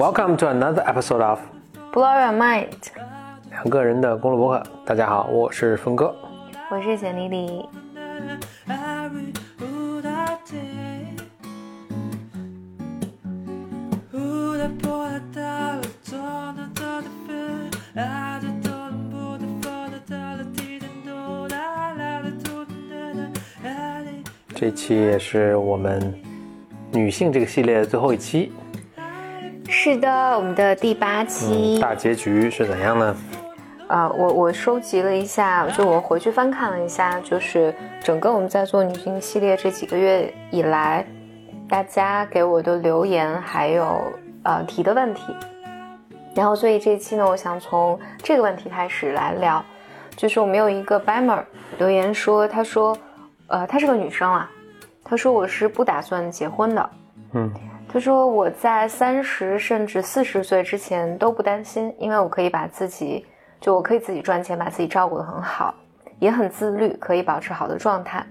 Welcome to another episode of Blow Your Mind，两个人的公路博客。大家好，我是峰哥。我是简丽丽。这期也是我们女性这个系列的最后一期，是的，我们的第八期。大结局是怎样呢？啊、我我收集了一下，就我回去翻看了一下，就是整个我们在做女性系列这几个月以来，大家给我的留言还有呃提的问题，然后所以这一期呢，我想从这个问题开始来聊，就是我们有一个 Bammer 留言说，他说，呃，她是个女生啊，她说我是不打算结婚的，嗯他说我在三十甚至四十岁之前都不担心，因为我可以把自己，就我可以自己赚钱，把自己照顾得很好，也很自律，可以保持好的状态。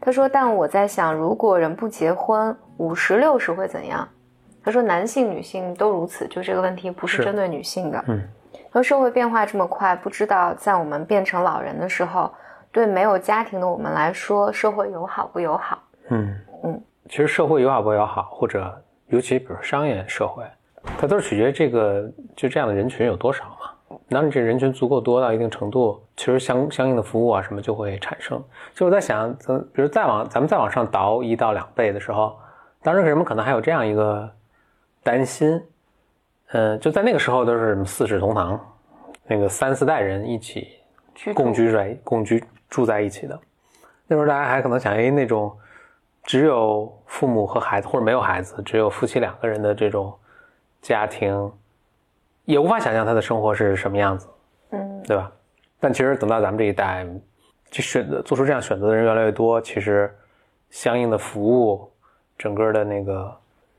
他说，但我在想，如果人不结婚，五十六十会怎样？他说，男性、女性都如此，就这个问题不是是针对女性的。嗯，他说社会变化这么快，不知道在我们变成老人的时候，对没有家庭的我们来说，社会友好不友好？嗯嗯，其实社会友好不友好，或者尤其比如商业社会，它都是取决于这个就这样的人群有多少嘛。当你这人群足够多到一定程度，其实相相应的服务啊什么就会产生。就我在想，咱比如再往咱们再往上倒一到两倍的时候，当时人们可能还有这样一个担心，呃，就在那个时候都是什么四世同堂，那个三四代人一起共居在共居住在一起的。那时候大家还可能想，哎，那种只有父母和孩子，或者没有孩子，只有夫妻两个人的这种家庭，也无法想象他的生活是什么样子，嗯对吧？但其实等到咱们这一代，就选择做出这样选择的人越来越多，其实相应的服务，整个的那个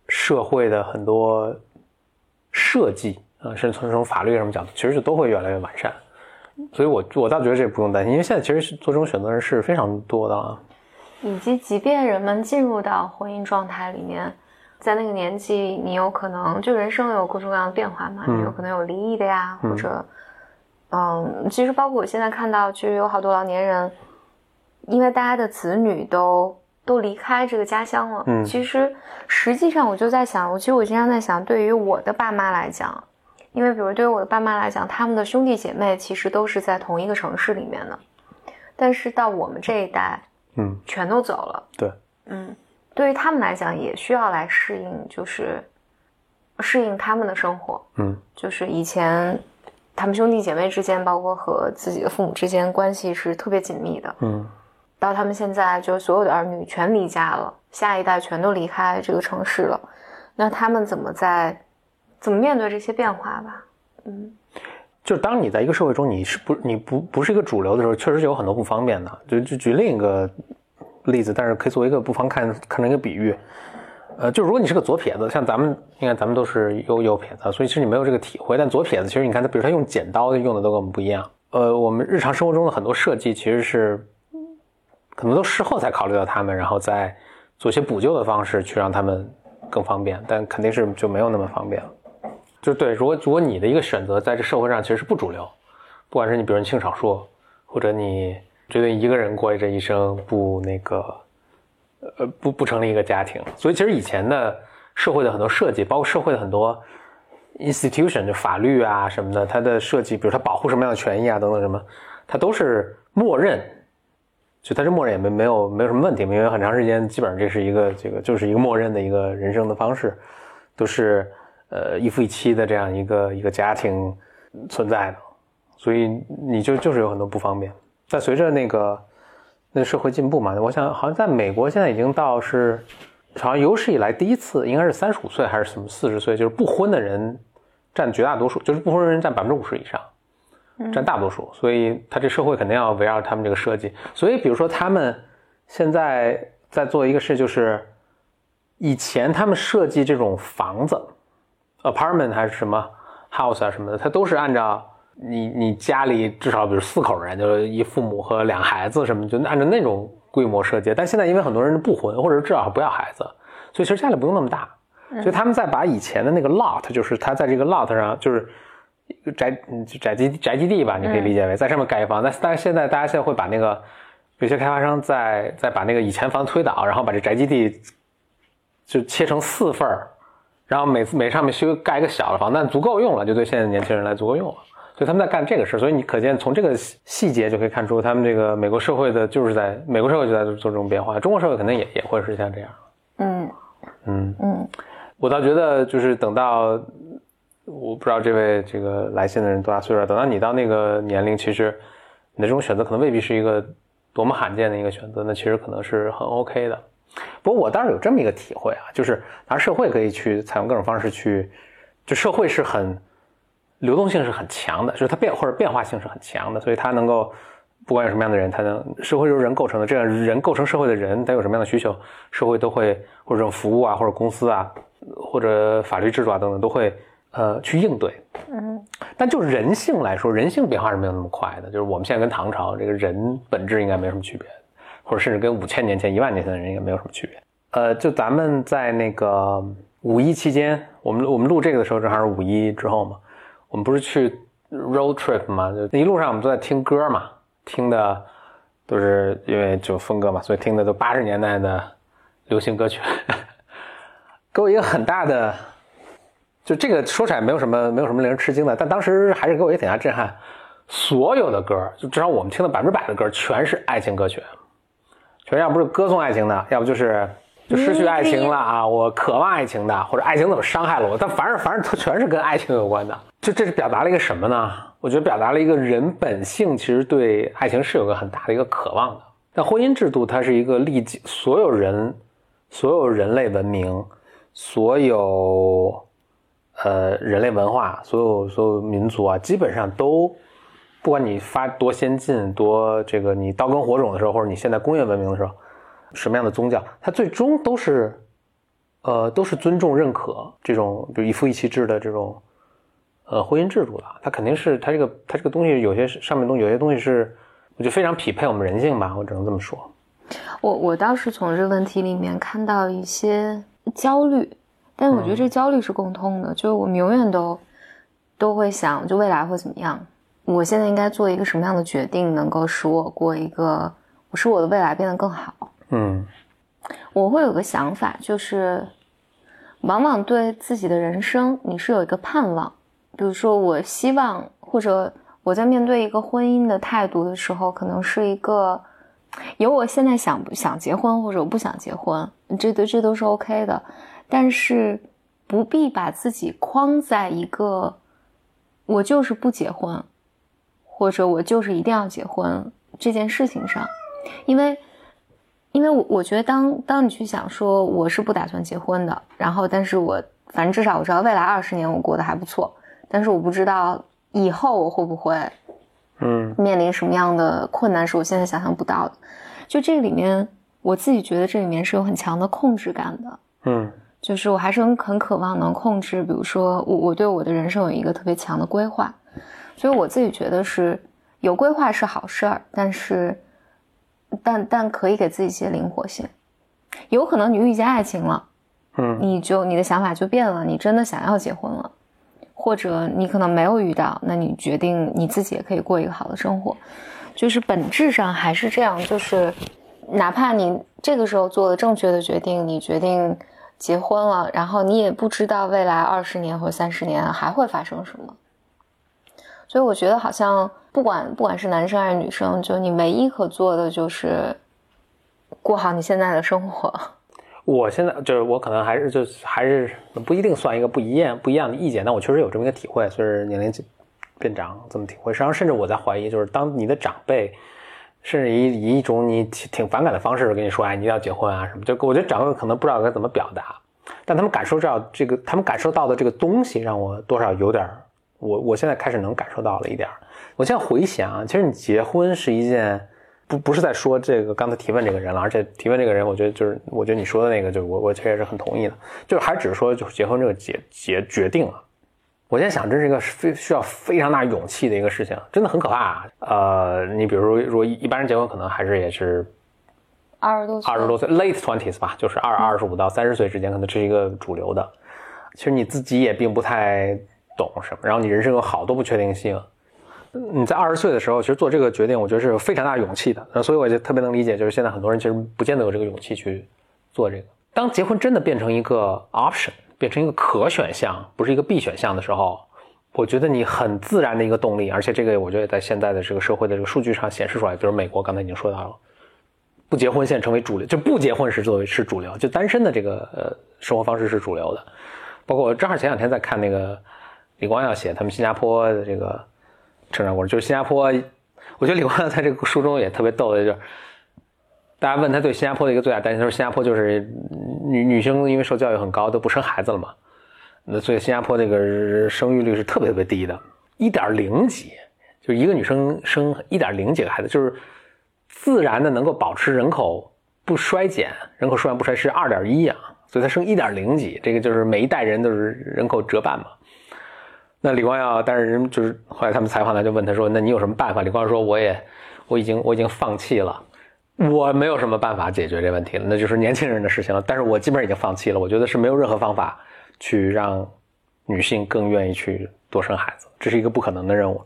社会的很多设计啊，甚至从从法律什么角度，其实就都会越来越完善。所以我我倒觉得这不用担心，因为现在其实是做这种选择的人是非常多的啊。以及即便人们进入到婚姻状态里面，在那个年纪，你有可能就人生有各种各样的变化嘛，嗯。你有可能有离异的呀，嗯。或者，嗯，其实包括我现在看到，其实有好多老年人，因为大家的子女都都离开这个家乡了，嗯。其实实际上我就在想，我其实我经常在想，对于我的爸妈来讲，因为比如对于我的爸妈来讲，他们的兄弟姐妹其实都是在同一个城市里面的，但是到我们这一代，嗯，全都走了。对，嗯，对于他们来讲，也需要来适应，就是适应他们的生活。嗯就是以前他们兄弟姐妹之间，包括和自己的父母之间关系是特别紧密的。嗯到他们现在，就是所有的儿女全离家了，下一代全都离开这个城市了，那他们怎么在怎么面对这些变化吧？嗯就是当你在一个社会中，你是不你不不是一个主流的时候，确实是有很多不方便的。就就举另一个例子，但是可以作为一个不妨看看成一个比喻。呃，就如果你是个左撇子，像咱们，你看咱们都是右右撇子，所以其实你没有这个体会。但左撇子其实你看他，比如他用剪刀用的都跟我们不一样。呃，我们日常生活中的很多设计其实是可能都事后才考虑到他们，然后再做些补救的方式去让他们更方便，但肯定是就没有那么方便了。就对，如果如果你的一个选择在这社会上其实是不主流，不管是你比如你性少数，或者你觉得一个人过这一生，不那个，呃，不不成立一个家庭，所以其实以前的社会的很多设计，包括社会的很多 institution，就法律啊什么的，它的设计，比如它保护什么样的权益啊等等什么，它都是默认，就它是默认也没没有没有什么问题，因为很长时间基本上这是一个这个就是一个默认的一个人生的方式，都是呃一夫一妻的这样一个一个家庭存在的，所以你就就是有很多不方便。但随着那个那社会进步嘛，我想好像在美国现在已经到是好像有史以来第一次，应该是三十五岁还是什么四十岁，就是不婚的人占绝大多数，就是不婚人占百分之五十以上。占大多数，所以他这社会肯定要围绕他们这个设计。所以，比如说他们现在在做一个事，就是以前他们设计这种房子，apartment 还是什么 house 啊什么的，它都是按照你你家里至少比如四口人，就是一父母和两孩子什么，就按照那种规模设计。但现在因为很多人不婚，或者至少不要孩子，所以其实家里不用那么大。所以他们在把以前的那个 lot，就是他在这个 lot 上，就是宅嗯宅基宅基地吧，你可以理解为在上面盖一房。但但是现在大家现在会把那个有些开发商在在把那个以前房推倒，然后把这宅基地就切成四份儿，然后每次每上面修盖一个小的房，但足够用了，就对现在年轻人来足够用了。所以他们在干这个事，所以你可见从这个细细节就可以看出，他们这个美国社会的就是在美国社会就在做这种变化，中国社会肯定也也会是像这样。嗯嗯，嗯我倒觉得就是等到，我不知道这位这个来信的人多大岁数，等到你到那个年龄，其实你的这种选择可能未必是一个多么罕见的一个选择，那其实可能是很 OK 的。不过我倒是有这么一个体会啊，就是当然社会可以去采用各种方式去，就社会是很流动性是很强的，就是它变或者变化性是很强的，所以它能够不管有什么样的人，它能社会由人构成的，这样人构成社会的人，他有什么样的需求，社会都会或者这种服务啊，或者公司啊，或者法律制度啊等等都会呃去应对。嗯但就人性来说，人性变化是没有那么快的。就是我们现在跟唐朝这个人本质应该没什么区别，或者甚至跟五千年前、一万年前的人应该没有什么区别。呃，就咱们在那个五一期间，我们我们录这个的时候正好是五一之后嘛，我们不是去 road trip 嘛，就一路上我们都在听歌嘛，听的都是因为就风格嘛，所以听的都八十年代的流行歌曲，给我一个很大的。就这个说起来没有什么没有什么令人吃惊的，但当时还是给我一个挺大震撼。所有的歌，就至少我们听的百分之百的歌，全是爱情歌曲，全要不是歌颂爱情的，要不就是就失去爱情了啊，我渴望爱情的，或者爱情怎么伤害了我，但反正反正它全是跟爱情有关的。就这是表达了一个什么呢？我觉得表达了一个人本性其实对爱情是有个很大的一个渴望的。但婚姻制度它是一个历经所有人、所有人类文明、所有。呃，人类文化，所有所有民族啊，基本上都，不管你发多先进，多这个你刀耕火种的时候，或者你现在工业文明的时候，什么样的宗教，它最终都是，呃，都是尊重认可这种，比如一夫一妻制的这种，呃，婚姻制度的。它肯定是它这个它这个东西有些上面东西有些东西是，我觉得非常匹配我们人性吧，我只能这么说。我我倒是从这个问题里面看到一些焦虑。但我觉得这焦虑是共通的，就是我们永远都都会想，就未来会怎么样？我现在应该做一个什么样的决定，能够使我过一个，使我的未来变得更好？嗯，我会有个想法，就是往往对自己的人生，你是有一个盼望。比如说，我希望，或者我在面对一个婚姻的态度的时候，可能是一个有我现在想不想结婚，或者我不想结婚，这都这都是 OK 的。但是不必把自己框在一个我就是不结婚，或者我就是一定要结婚这件事情上，因为，因为我我觉得当当你去想说我是不打算结婚的，然后但是我反正至少我知道未来二十年我过得还不错，但是我不知道以后我会不会，嗯，面临什么样的困难是我现在想象不到的，就这个里面我自己觉得这里面是有很强的控制感的，嗯。就是我还是很很渴望能控制，比如说我我对我的人生有一个特别强的规划，所以我自己觉得是有规划是好事儿，但是但但可以给自己一些灵活性，有可能你遇见爱情了，嗯，你就你的想法就变了，你真的想要结婚了，或者你可能没有遇到，那你决定你自己也可以过一个好的生活，就是本质上还是这样，就是哪怕你这个时候做了正确的决定，你决定。结婚了，然后你也不知道未来二十年或三十年还会发生什么，所以我觉得好像不管不管是男生还是女生，就你唯一可做的就是过好你现在的生活。我现在就是我可能还是就还是不一定算一个不一样不一样的意见，但我确实有这么一个体会，随着年龄变长这么体会。实际上，甚至我在怀疑，就是当你的长辈。甚至以以一种你挺挺反感的方式跟你说，哎，你要结婚啊什么？就我觉得长辈可能不知道该怎么表达，但他们感受到这个，他们感受到的这个东西，让我多少有点，我我现在开始能感受到了一点。我现在回想，其实你结婚是一件，不不是在说这个刚才提问这个人了，而且提问这个人，我觉得就是我觉得你说的那个，就我我其实也是很同意的，就是还只是说就是结婚这个决决决定了。我现在想，这是一个非需要非常大勇气的一个事情，真的很可怕。啊呃，你比如说，如果一般人结婚，可能还是也是二十多岁，二十多岁，late twenties 吧，就是二二十五到三十岁之间，可能这是一个主流的。其实你自己也并不太懂什么，然后你人生有好多不确定性。你在二十岁的时候，其实做这个决定，我觉得是非常大勇气的。那所以我就特别能理解，就是现在很多人其实不见得有这个勇气去做这个。当结婚真的变成一个 option，变成一个可选项，不是一个必选项的时候，我觉得你很自然的一个动力，而且这个我觉得在现在的这个社会的这个数据上显示出来，比如美国刚才已经说到了，不结婚现在成为主流，就不结婚是作为是主流，就单身的这个呃生活方式是主流的。包括我正好前两天在看那个李光耀写他们新加坡的这个。成长故事就是新加坡，我觉得李光耀在这个书中也特别逗的，就是大家问他对新加坡的一个最大担心，他说新加坡就是女女生因为受教育很高都不生孩子了嘛，那所以新加坡这个生育率是特别特别低的，一点零几，就一个女生生一点零几个孩子，就是自然的能够保持人口不衰减，人口数量不衰是二点一啊，所以他生一点零几，这个就是每一代人都是人口折半嘛。那李光耀，但是人就是后来他们采访他，就问他说：“那你有什么办法？”李光耀说：“我也，我已经，我已经放弃了，我没有什么办法解决这问题了，那就是年轻人的事情了。但是我基本上已经放弃了，我觉得是没有任何方法去让女性更愿意去多生孩子，这是一个不可能的任务。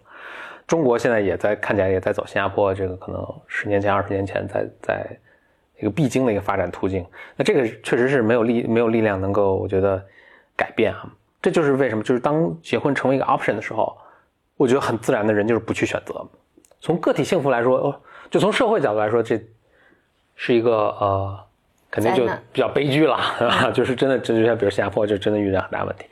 中国现在也在看起来也在走新加坡这个可能十年前、二十年前在在一个必经的一个发展途径。那这个确实是没有力没有力量能够，我觉得改变啊。”这就是为什么，就是当结婚成为一个 option 的时候，我觉得很自然的人就是不去选择。从个体幸福来说，哦，就从社会角度来说，这是一个呃，肯定就比较悲剧了，就是真的，这就像比如新加坡，就真的遇到很大问题。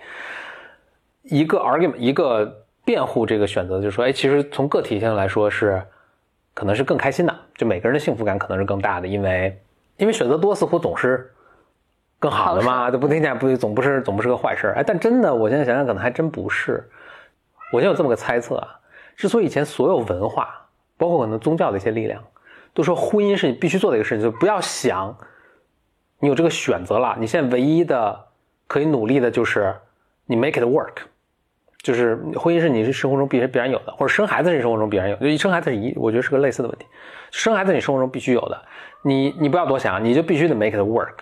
一个 argument，一个辩护这个选择，就是说，哎，其实从个体性来说是可能是更开心的，就每个人的幸福感可能是更大的，因为因为选择多似乎总是。更好的嘛，这不听起来不总不是总不是个坏事哎，但真的，我现在想想，可能还真不是。我现在有这么个猜测啊，之所以以前所有文化，包括可能宗教的一些力量，都说婚姻是你必须做的一个事情，就不要想你有这个选择了。你现在唯一的可以努力的就是你 make it work，就是婚姻是你是生活中必须必然有的，或者生孩子是生活中必然有，就生孩子是一，我觉得是个类似的问题。生孩子你生活中必须有的，你你不要多想，你就必须得 make it work。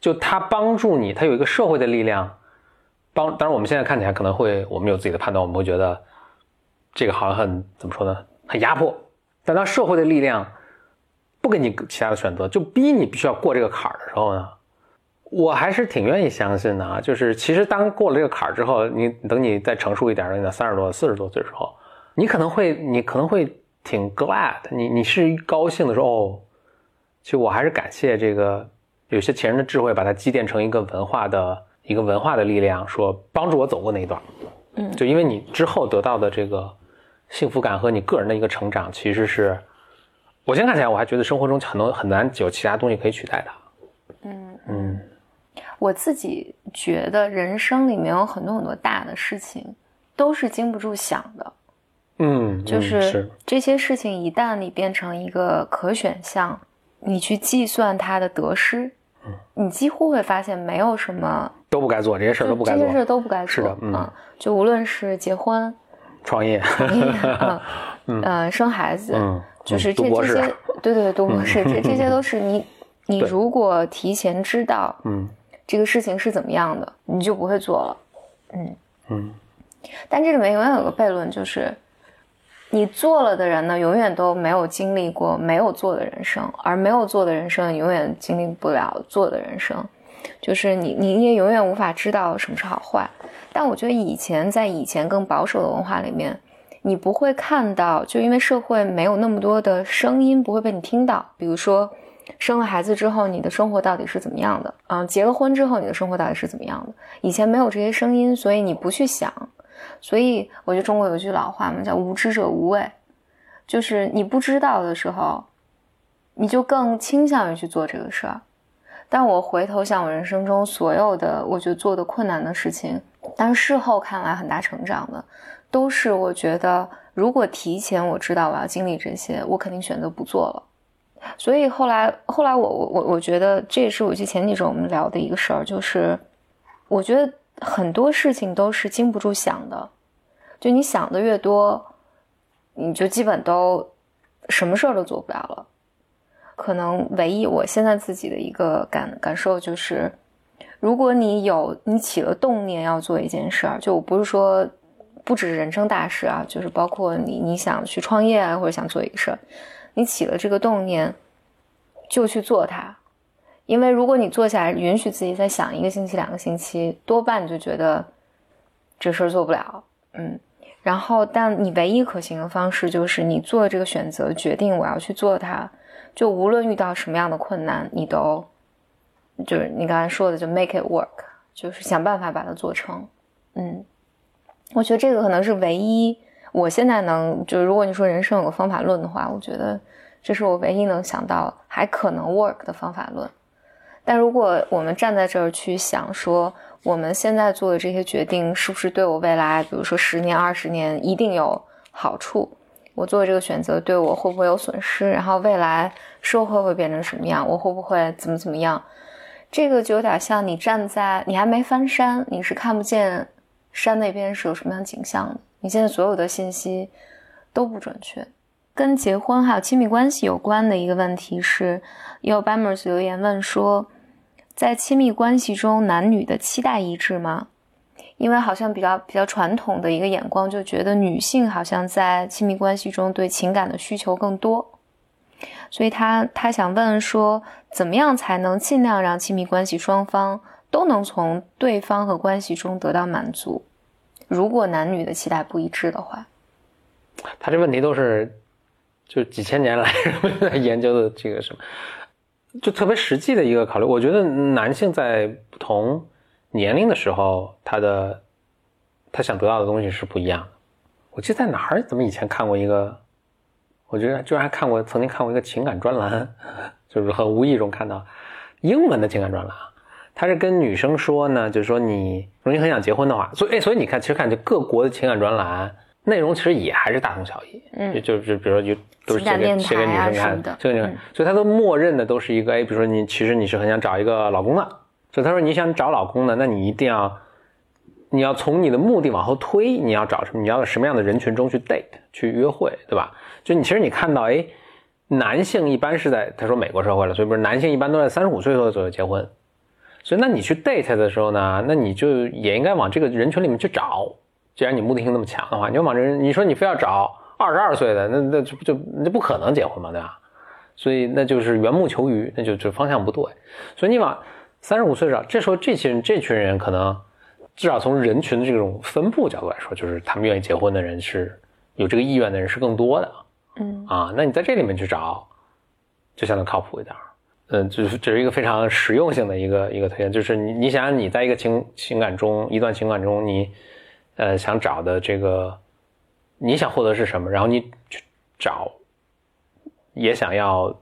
就他帮助你，他有一个社会的力量帮。当然，我们现在看起来可能会，我们有自己的判断，我们会觉得这个好像很怎么说呢？很压迫。但当社会的力量不给你其他的选择，就逼你必须要过这个坎儿的时候呢，我还是挺愿意相信的啊。就是其实当过了这个坎儿之后，你等你再成熟一点，等你到三十多、四十多岁的时候，你可能会，你可能会挺 glad，你你是高兴的时候，哦，其实我还是感谢这个。有些前人的智慧，把它积淀成一个文化的一个文化的力量，说帮助我走过那一段。嗯，就因为你之后得到的这个幸福感和你个人的一个成长，其实是我现在看起来，我还觉得生活中很多很难有其他东西可以取代它。嗯嗯，我自己觉得人生里面有很多很多大的事情都是经不住想的。嗯，就是这些事情一旦你变成一个可选项，你去计算它的得失。你几乎会发现没有什么都不该做，这些事儿都不该做，这些事儿都不该做。是的，嗯，就无论是结婚、创业、嗯，生孩子，嗯，就是这这些，对对，读博士，这这些都是你，你如果提前知道，嗯，这个事情是怎么样的，你就不会做了，嗯嗯。但这里面永远有个悖论，就是。你做了的人呢，永远都没有经历过没有做的人生，而没有做的人生永远经历不了做的人生，就是你，你也永远无法知道什么是好坏。但我觉得以前在以前更保守的文化里面，你不会看到，就因为社会没有那么多的声音不会被你听到。比如说，生了孩子之后，你的生活到底是怎么样的？嗯，结了婚之后，你的生活到底是怎么样的？以前没有这些声音，所以你不去想。所以我觉得中国有句老话嘛，叫“无知者无畏”，就是你不知道的时候，你就更倾向于去做这个事儿。但我回头想，我人生中所有的我觉得做的困难的事情，但事后看来很大成长的，都是我觉得如果提前我知道我要经历这些，我肯定选择不做了。所以后来，后来我我我我觉得这也是我记前几周我们聊的一个事儿，就是我觉得。很多事情都是经不住想的，就你想的越多，你就基本都什么事儿都做不了了。可能唯一我现在自己的一个感感受就是，如果你有你起了动念要做一件事儿，就我不是说不止人生大事啊，就是包括你你想去创业啊，或者想做一个事儿，你起了这个动念就去做它。因为如果你坐下来允许自己再想一个星期、两个星期，多半就觉得这事儿做不了。嗯，然后但你唯一可行的方式就是你做这个选择，决定我要去做它，就无论遇到什么样的困难，你都就是你刚才说的，就 make it work，就是想办法把它做成。嗯，我觉得这个可能是唯一我现在能，就如果你说人生有个方法论的话，我觉得这是我唯一能想到还可能 work 的方法论。但如果我们站在这儿去想说，我们现在做的这些决定是不是对我未来，比如说十年、二十年一定有好处？我做的这个选择对我会不会有损失？然后未来社会会变成什么样？我会不会怎么怎么样？这个就有点像你站在你还没翻山，你是看不见山那边是有什么样的景象的。你现在所有的信息都不准确。跟结婚还有亲密关系有关的一个问题是，有 Bamers 留言问说。在亲密关系中，男女的期待一致吗？因为好像比较比较传统的一个眼光，就觉得女性好像在亲密关系中对情感的需求更多，所以他他想问说，怎么样才能尽量让亲密关系双方都能从对方和关系中得到满足？如果男女的期待不一致的话，他这问题都是就几千年来 研究的这个什么？就特别实际的一个考虑，我觉得男性在不同年龄的时候，他的他想得到的东西是不一样的。我记得在哪儿，怎么以前看过一个，我觉得居然还看过，曾经看过一个情感专栏，就是很无意中看到英文的情感专栏，他是跟女生说呢，就是说你如果你很想结婚的话，所以哎，所以你看，其实看就各国的情感专栏。内容其实也还是大同小异，嗯，就是比如说就都是写给写给女生看的，这个女生，所以他都默认的都是一个，哎，比如说你其实你是很想找一个老公的，所以他说你想找老公的，那你一定要，你要从你的目的往后推，你要找什么？你要在什么样的人群中去 date 去约会，对吧？就你其实你看到，哎，男性一般是在他说美国社会了，所以不是男性一般都在三十五岁左右结婚，所以那你去 date 的时候呢，那你就也应该往这个人群里面去找。既然你目的性那么强的话，你就往这，你说你非要找二十二岁的，那那就就那不可能结婚嘛，对吧？所以那就是缘木求鱼，那就就方向不对。所以你往三十五岁找，这时候这些人这群人可能至少从人群的这种分布角度来说，就是他们愿意结婚的人是有这个意愿的人是更多的。嗯啊，那你在这里面去找，就相对靠谱一点。嗯，就是这是一个非常实用性的一个一个推荐，就是你你想你在一个情情感中一段情感中你。呃，想找的这个，你想获得是什么？然后你去找，也想要，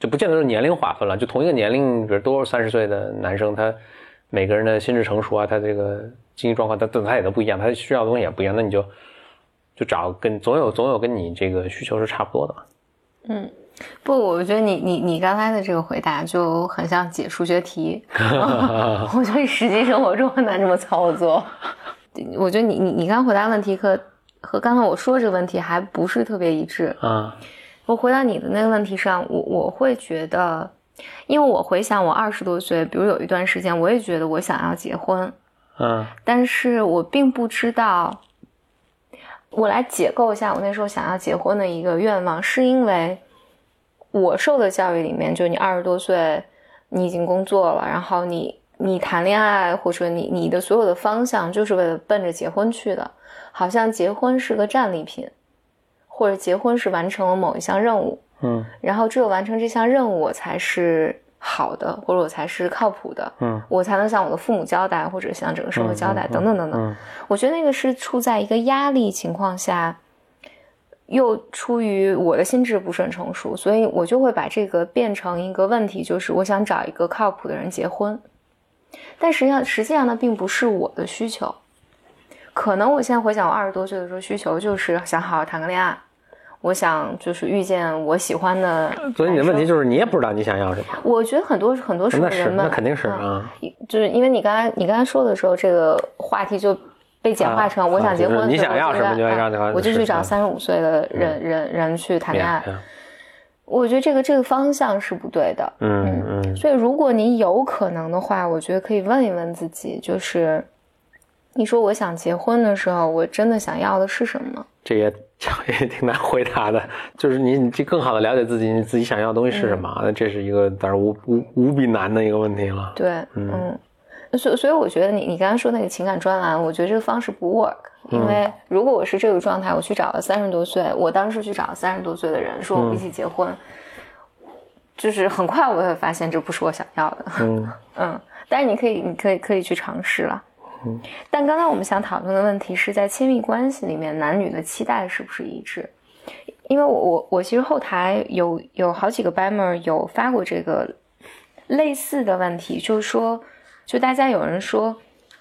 就不见得是年龄划分了。就同一个年龄，比如都是三十岁的男生，他每个人的心智成熟啊，他这个经济状况，他他也都不一样，他需要的东西也不一样。那你就就找跟总有总有跟你这个需求是差不多的。嗯，不，我觉得你你你刚才的这个回答就很像解数学题，我觉得实际生活中很难这么操作。我觉得你你你刚回答问题和和刚才我说这个问题还不是特别一致啊。我回答你的那个问题上，我我会觉得，因为我回想我二十多岁，比如有一段时间，我也觉得我想要结婚，嗯，但是我并不知道。我来解构一下我那时候想要结婚的一个愿望，是因为我受的教育里面，就你二十多岁，你已经工作了，然后你。你谈恋爱，或者你你的所有的方向就是为了奔着结婚去的，好像结婚是个战利品，或者结婚是完成了某一项任务，嗯，然后只有完成这项任务，我才是好的，或者我才是靠谱的，嗯，我才能向我的父母交代，或者向整个社会交代，等等等等。我觉得那个是处在一个压力情况下，又出于我的心智不是很成熟，所以我就会把这个变成一个问题，就是我想找一个靠谱的人结婚。但实际上，实际上呢，并不是我的需求。可能我现在回想，我二十多岁的时候，需求就是想好好谈个恋爱，我想就是遇见我喜欢的。所以你的问题就是，你也不知道你想要什么。我觉得很多很多时候人们，那肯定是啊，就是因为你刚才你刚才说的时候，这个话题就被简化成我想结婚，你想要什么就我就去找三十五岁的人人人去谈恋爱。我觉得这个这个方向是不对的。嗯嗯，所以如果你有可能的话，我觉得可以问一问自己，就是你说我想结婚的时候，我真的想要的是什么？这也 也挺难回答的，就是你你这更好的了解自己，你自己想要的东西是什么？那这是一个当然无无无比难的一个问题了。对，嗯，所以所以我觉得你你刚刚说那个情感专栏，我觉得这个方式不 work，因为如果我是这个状态，我去找了三十多岁，我当时去找了三十多岁的人，说我们一起结婚，就是很快我会发现这不是我想要的。嗯 嗯，但是你可以你可以可以去尝试了。嗯，但刚才我们想讨论的问题是在亲密关系里面，男女的期待是不是一致？因为我我我其实后台有有好几个 b a m e r 有发过这个类似的问题，就是说，就大家有人说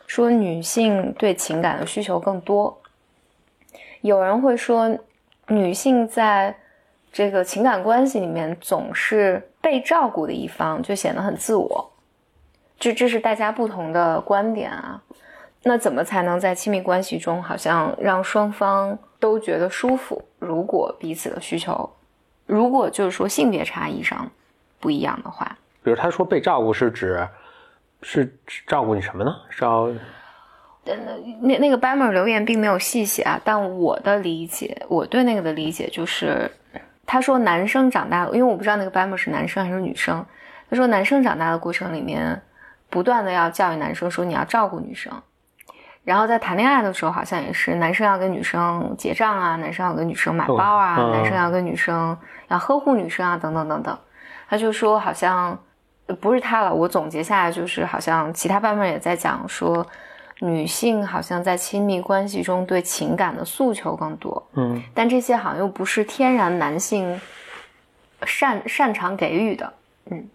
说女性对情感的需求更多，有人会说女性在这个情感关系里面总是被照顾的一方，就显得很自我。这这是大家不同的观点啊。那怎么才能在亲密关系中，好像让双方都觉得舒服？如果彼此的需求，如果就是说性别差异上不一样的话，比如他说被照顾是指是照顾你什么呢？是要那那那个 e r 留言并没有细写啊，但我的理解，我对那个的理解就是，他说男生长大，因为我不知道那个 e r 是男生还是女生，他说男生长大的过程里面，不断的要教育男生说你要照顾女生。然后在谈恋爱的时候，好像也是男生要跟女生结账啊，男生要跟女生买包啊，男生要跟女生要呵护女生啊，等等等等。他就说，好像不是他了。我总结下来就是，好像其他版本也在讲说，女性好像在亲密关系中对情感的诉求更多。嗯，但这些好像又不是天然男性擅擅长给予的。嗯，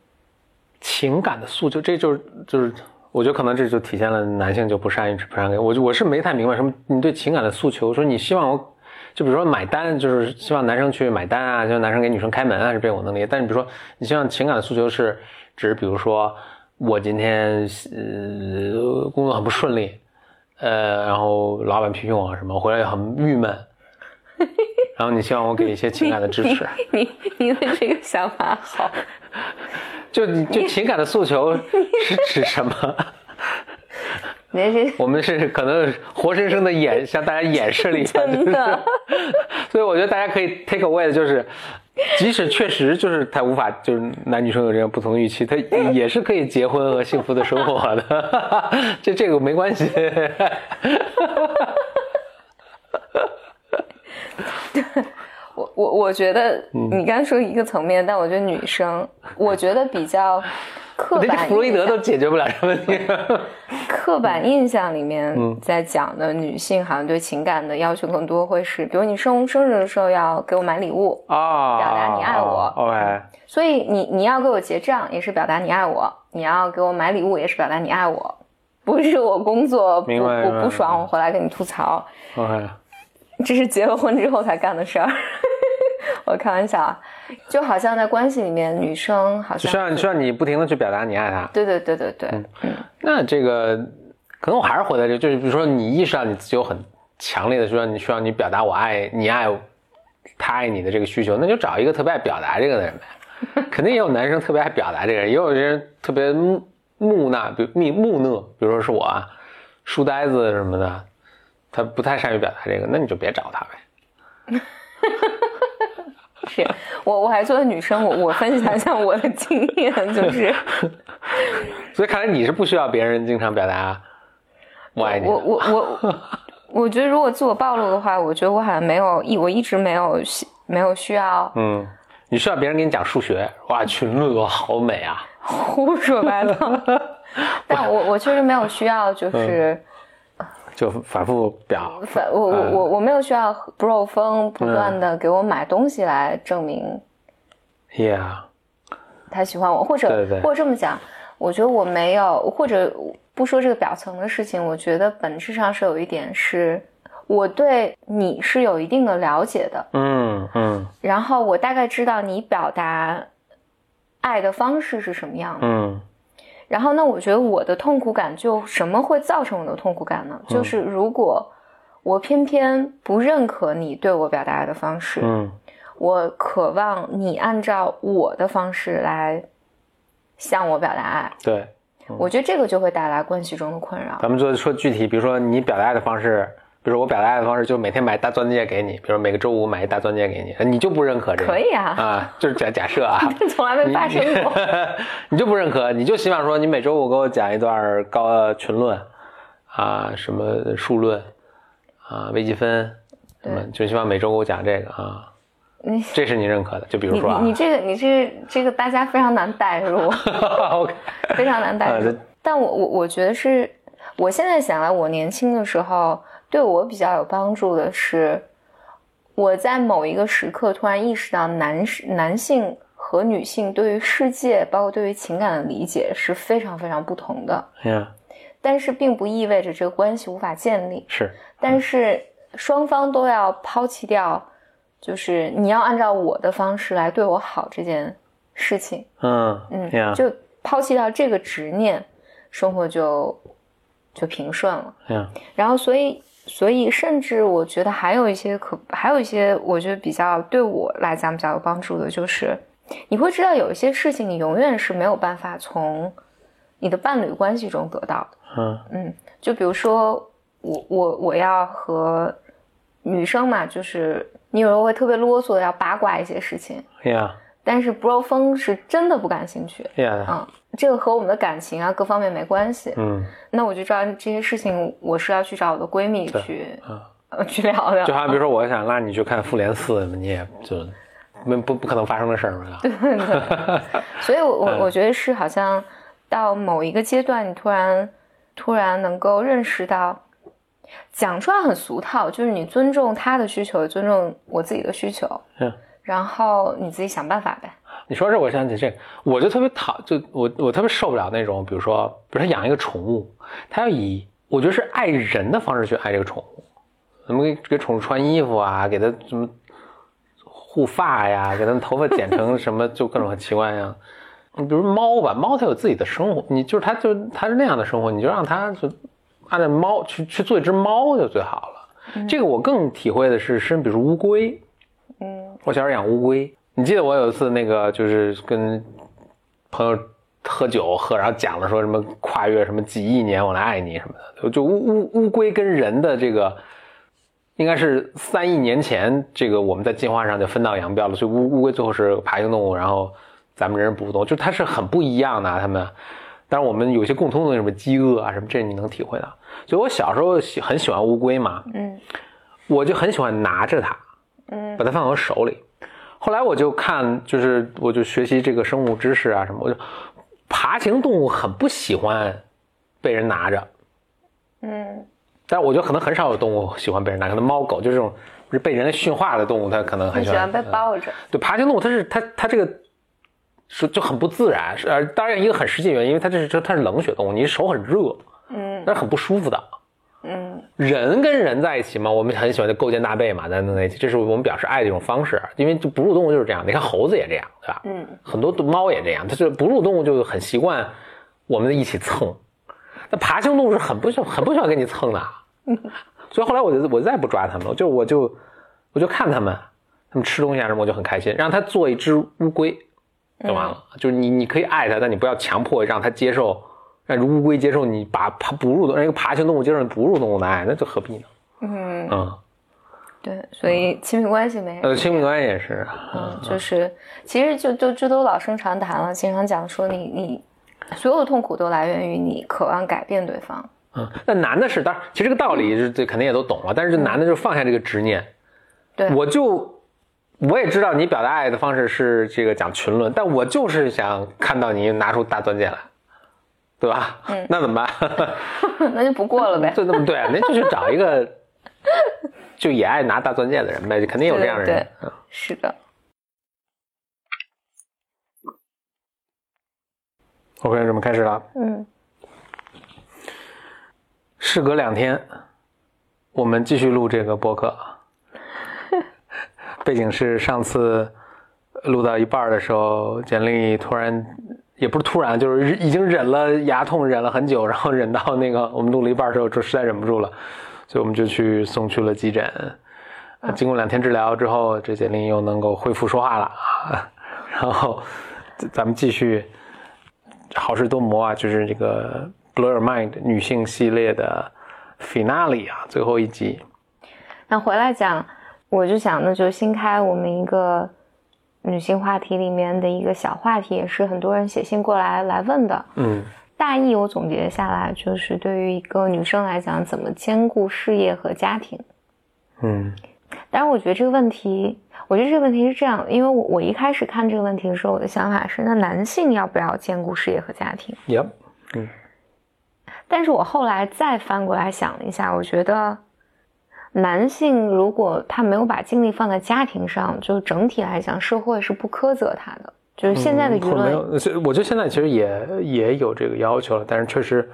情感的诉求，这就是就是。我觉得可能这就体现了男性就不善于不善给我，我是没太明白什么你对情感的诉求，说你希望我，就比如说买单，就是希望男生去买单啊，希望男生给女生开门啊，是这种能理解。但是比如说你希望情感的诉求是指，比如说我今天呃工作很不顺利，呃，然后老板批评我什么，回来也很郁闷，然后你希望我给一些情感的支持。你你的这个想法好。就你就情感的诉求是 指什么？我们是可能活生生的演向大家演示了一下，真的。所以我觉得大家可以 take away 的就是，即使确实就是他无法，就是男女生有这样不同预期，他也是可以结婚和幸福的生活的，这这个没关系。我我我觉得你刚说一个层面，但我觉得女生，我觉得比较刻板。弗洛伊德都解决不了这问题。刻板印象里面在讲的女性好像对情感的要求更多，会是比如你生生日的时候要给我买礼物啊，表达你爱我。OK。所以你你要给我结账也是表达你爱我，你要给我买礼物也是表达你爱我，不是我工作不不不爽我回来跟你吐槽。OK。这是结了婚之后才干的事儿，我开玩笑啊，就好像在关系里面，女生好像需要需要你不停的去表达你爱他。对对对对对，嗯，那这个可能我还是回到这，就是比如说你意识到你自己有很强烈的需要，你需要你表达我爱你爱他爱你的这个需求，那就找一个特别爱表达这个的人呗。肯定也有男生特别爱表达这个人，也有人特别木木讷，比如木木讷，比如说是我啊，书呆子什么的。他不太善于表达这个，那你就别找他呗。是我，我还作为女生，我我分享一下我的经验，就是，所以看来你是不需要别人经常表达我爱你。我我我，我觉得如果自我暴露的话，我觉得我好像没有一，我一直没有没有需要。嗯，你需要别人给你讲数学，哇，群论好美啊，胡说八道。但我我确实没有需要，就是。就反复表，反我我我我没有需要 bro 风不断的给我买东西来证明，Yeah，他喜欢我，或者或者这么讲，我觉得我没有，或者不说这个表层的事情，我觉得本质上是有一点是，我对你是有一定的了解的，嗯嗯，然后我大概知道你表达爱的方式是什么样的，嗯。然后，那我觉得我的痛苦感就什么会造成我的痛苦感呢？就是如果我偏偏不认可你对我表达的方式，嗯，我渴望你按照我的方式来向我表达爱。对，我觉得这个就会带来关系中的困扰。咱们就说具体，比如说你表达爱的方式，比如我表达爱的方式就每天买大钻戒给你，比如每个周五买一大钻戒给你，你就不认可这个？可以啊，啊，就是假假设啊，从来没发生过。你就不认可，你就希望说你每周五给我讲一段高群论啊，什么数论啊，微积分，什么就希望每周给我讲这个啊。你这是你认可的，就比如说啊，你你这个你这个这个大家非常难代入，OK，非常难代入。但我我我觉得是，我现在想来，我年轻的时候对我比较有帮助的是，我在某一个时刻突然意识到男士男性和女性对于世界，包括对于情感的理解是非常非常不同的。嗯，但是并不意味着这个关系无法建立。是，但是双方都要抛弃掉，就是你要按照我的方式来对我好这件事情。嗯嗯，呀就抛弃掉这个执念，生活就就平顺了。呀，然后，所以，所以，甚至我觉得还有一些可，还有一些我觉得比较对我来讲比较有帮助的，就是你会知道有一些事情你永远是没有办法从你的伴侣关系中得到的。嗯嗯，就比如说我我我要和女生嘛，就是你有时候会特别啰嗦，要八卦一些事情，呀但是 bro 风是真的不感兴趣。呀，嗯，这个和我们的感情啊各方面没关系。嗯，那我就知道这些事情，我是要去找我的闺蜜去去聊聊。就好像比如说我想拉你去看《复联四》，你也就没不不可能发生的事儿嘛。所以我，我嗯我觉得是好像到某一个阶段，你突然突然能够认识到，讲出来很俗套，就是你尊重他的需求，也尊重我自己的需求，嗯，然后你自己想办法呗。你说这，我想起这个，我就特别讨，就我我特别受不了那种，比如说，比如他养一个宠物，他要以我觉得是爱人的方式去爱这个宠物，怎么给给宠物穿衣服啊，给它怎么护发呀，给它头发剪成什么，就各种很奇怪呀。你比如猫吧，猫它有自己的生活，你就是它就它是那样的生活，你就让它就按照猫去去做一只猫就最好了。这个我更体会的是，是比如乌龟，嗯我小时候养乌龟，你记得我有一次那个就是跟朋友喝酒喝，然后讲了说什么跨越什么几亿年我来爱你什么的，就乌乌乌龟跟人的这个应该是三亿年前，这个我们在进化上就分道扬镳了，所以乌乌龟最后是爬行动物，然后咱们人是哺乳动物，就它是很不一样的、啊，它们。但是我们有些共通的什么饥饿啊什么，这你能体会到。所以我小时候喜很喜欢乌龟嘛，嗯我就很喜欢拿着它，嗯把它放我手里。后来我就看，就是我就学习这个生物知识啊什么，我就爬行动物很不喜欢被人拿着，嗯但是我觉得可能很少有动物喜欢被人拿，可能猫狗就这种不是被人类驯化的动物，它可能很喜欢喜欢被抱着。对，爬行动物它是它它这个是就很不自然，是呃，当然一个很实际的原因，因为它这是它是冷血动物，你手很热，嗯那是很不舒服的。嗯人跟人在一起嘛，我们很喜欢就勾肩搭背嘛，在那在一起，这是我们表示爱的一种方式。因为就哺乳动物就是这样，你看猴子也这样，对吧？嗯很多猫也这样，它就哺乳动物就很习惯我们在一起蹭。那爬行动物是很不喜很不喜欢跟你蹭的，所以后来我就我再也不抓它们了，就我就我就看它们，它们吃东西啊什么，我就很开心，让它做一只乌龟就完了。就是你你可以爱它，但你不要强迫让它接受，让乌龟接受你把爬哺乳动让一个爬行动物接受你哺乳动物的爱，那就何必呢？嗯，嗯，对，所以亲密关系没呃，亲密关系也是，嗯，就是其实就就这都老生常谈了，经常讲说你你所有的痛苦都来源于你渴望改变对方。嗯，那男的是，当然，其实这个道理是这肯定也都懂了，但是这男的就放下这个执念，对，我就我也知道你表达爱的方式是这个讲群论，但我就是想看到你拿出大钻戒来，对吧？嗯，那怎么办？那就不过了呗。就那么对，那就去找一个 就也爱拿大钻戒的人呗，肯定有这样的人。嗯是的，OK，我们开始了。嗯事隔两天，我们继续录这个播客。背景是上次录到一半的时候，简历突然也不是突然，就是已经忍了牙痛，忍了很久，然后忍到那个我们录了一半的时候，就实在忍不住了，所以我们就去送去了急诊。经过两天治疗之后，这简历又能够恢复说话了啊。然后咱们继续好事多磨啊，就是这个 Blur Mind 女性系列的 finale 啊，最后一集。那回来讲，我就想，那就新开我们一个女性话题里面的一个小话题，也是很多人写信过来来问的。嗯大意我总结下来，就是对于一个女生来讲，怎么兼顾事业和家庭。嗯当然，我觉得这个问题，我觉得这个问题是这样，因为我我一开始看这个问题的时候，我的想法是，那男性要不要兼顾事业和家庭？，Yep，但是我后来再翻过来想了一下，我觉得男性如果他没有把精力放在家庭上，就整体来讲，社会是不苛责他的。就是现在的舆论，我觉得现在其实也也有这个要求了，但是确实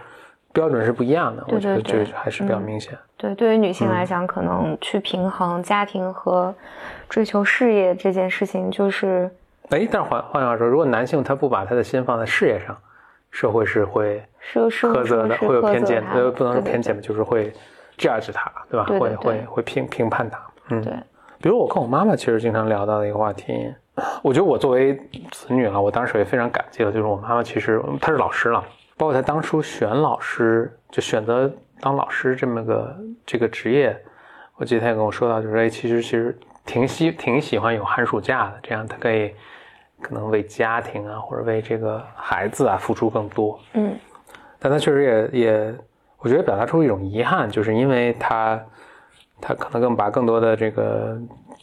标准是不一样的，对我觉得对对这还是比较明显。对对于女性嗯来讲，可能去平衡家庭和追求事业这件事情，就是哎，但是换换句话说，如果男性他不把他的心放在事业上，社会是会是是苛责的，会有偏见，他呃，不能说对对偏见吧，就是会 judge 他，对吧？会对对对会会评评判他。嗯，对，比如我跟我妈妈其实经常聊到的一个话题，我觉得我作为子女了，我当时也非常感激的，就是我妈妈其实她是老师了，包括她当初选老师，就选择当老师这么个这个职业，我记得她也跟我说到，就是哎，其实其实挺喜挺喜欢有寒暑假的，这样她可以可能为家庭啊或者为这个孩子啊付出更多。嗯但她确实也也，我觉得表达出一种遗憾，就是因为他他可能更把更多的这个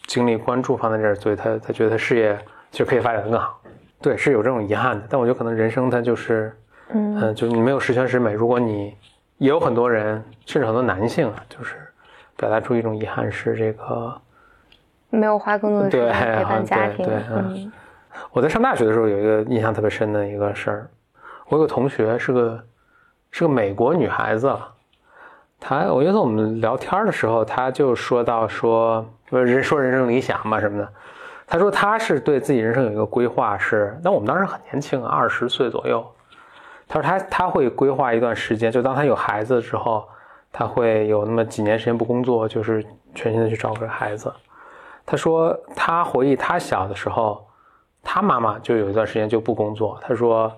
精力关注放在这儿，所以他他觉得他事业其实可以发展的更好。对，是有这种遗憾的。但我觉得可能人生它就是，嗯嗯、就是你没有十全十美。如果你也有很多人，甚至很多男性啊，就是表达出一种遗憾，是这个。没有花更多的时对间陪伴家庭。对对嗯嗯我在上大学的时候有一个印象特别深的一个事儿，我有个同学是个是个美国女孩子，她我觉得我们聊天的时候，她就说到说不是人说人生理想嘛什么的，她说她是对自己人生有一个规划是，那我们当时很年轻，二十岁左右，她说她她会规划一段时间，就当她有孩子之后，她会有那么几年时间不工作，就是全心的去照顾孩子。她说她回忆她小的时候。她妈妈就有一段时间就不工作。她说，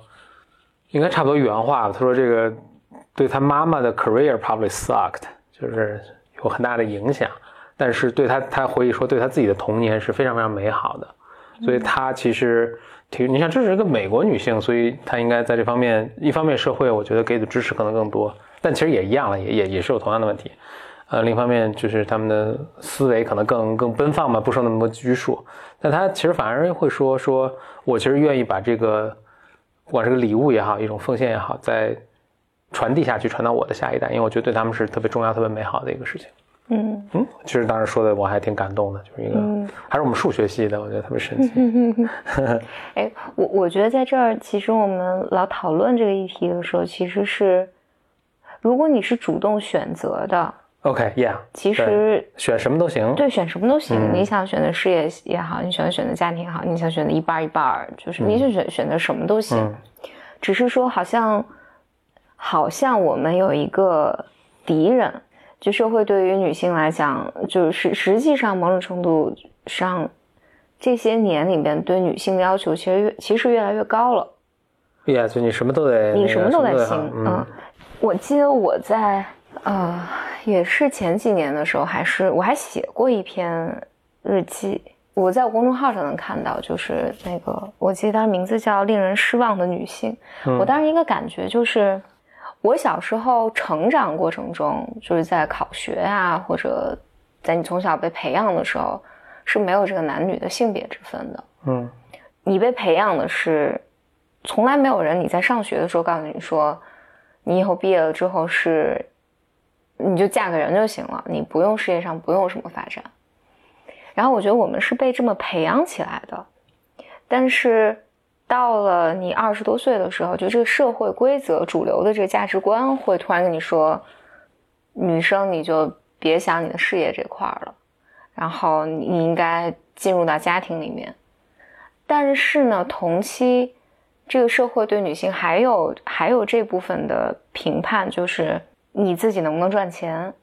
应该差不多原话。他说这个对他妈妈的 career probably sucked，就是有很大的影响。但是对他，他回忆说，对他自己的童年是非常非常美好的。所以他其实挺，你想这是一个美国女性，所以她应该在这方面，一方面社会我觉得给的支持可能更多，但其实也一样了，也也也是有同样的问题。呃，另一方面就是他们的思维可能更更奔放吧，不受那么多拘束。但他其实反而会说说，我其实愿意把这个，不管是个礼物也好，一种奉献也好，在传递下去，传到我的下一代，因为我觉得对他们是特别重要、特别美好的一个事情。嗯嗯，其实当时说的我还挺感动的，就是一个、嗯还是我们数学系的，我觉得特别神奇。哎，我我觉得在这儿，其实我们老讨论这个议题的时候，其实是，如果你是主动选择的，OK，Yeah，、其实选什么都行。对选什么都行。嗯你想选择事业也好，你想选择家庭也好，你想选择一半一半，就是你想选选择什么都行。嗯只是说好像好像我们有一个敌人，就社会对于女性来讲，就是实际上某种程度上，这些年里面对女性的要求其实越其实越来越高了。，Yeah，就你什么都得，你什么都得好行，嗯嗯。我记得我在呃，也是前几年的时候，还是我还写过一篇日记，我在我公众号上能看到，就是那个我记得当时名字叫《令人失望的女性》。我当时一个感觉就是，我小时候成长过程中，就是在考学啊，或者在你从小被培养的时候，是没有这个男女的性别之分的。嗯你被培养的是，从来没有人你在上学的时候告诉你说，你以后毕业了之后是，你就嫁个人就行了，你不用事业上不用什么发展。然后我觉得我们是被这么培养起来的，但是到了你二十多岁的时候，就这个社会规则、主流的这个价值观会突然跟你说，女生你就别想你的事业这块儿了，然后你你应该进入到家庭里面。但是呢，同期这个社会对女性还有还有这部分的评判，就是你自己能不能赚钱。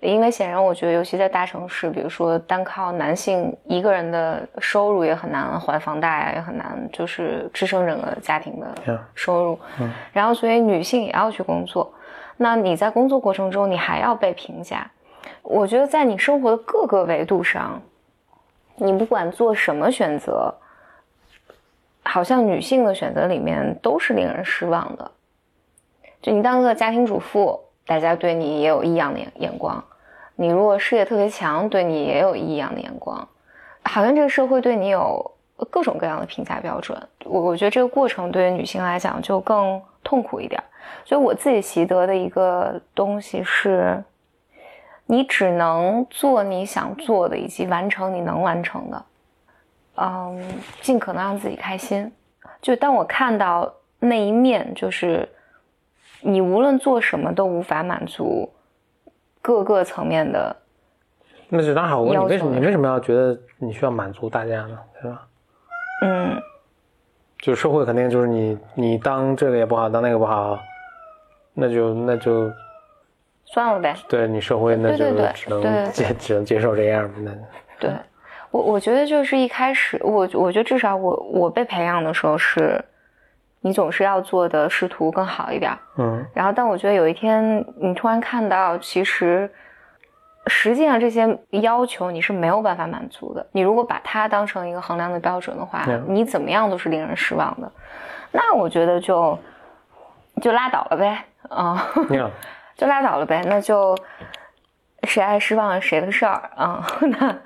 因为显然我觉得，尤其在大城市，比如说单靠男性一个人的收入也很难还房贷啊，也很难就是支撑整个家庭的收入。嗯，然后所以女性也要去工作，那你在工作过程中，你还要被评价。我觉得在你生活的各个维度上，你不管做什么选择，好像女性的选择里面都是令人失望的。就你当个家庭主妇，大家对你也有异样的眼眼光。你如果事业特别强，对你也有异样的眼光，好像这个社会对你有各种各样的评价标准。我我觉得这个过程对于女性来讲就更痛苦一点。所以我自己习得的一个东西是，你只能做你想做的，以及完成你能完成的，嗯，尽可能让自己开心。就当我看到那一面，就是你无论做什么都无法满足。各个层面的，那就当然好。我问你，为什么你为什么要觉得你需要满足大家呢？对吧？嗯，就社会肯定就是你，你当这个也不好，当那个不好，那就那就算了呗。对你社会那就只能接只能接受这样那对我我觉得就是一开始我我觉得至少我我被培养的时候是。你总是要做的试图更好一点，嗯，然后但我觉得有一天你突然看到，其实实际上这些要求你是没有办法满足的。你如果把它当成一个衡量的标准的话，你怎么样都是令人失望的。那我觉得就就拉倒了呗，啊，就拉倒了呗，那就谁爱失望谁的事儿啊，那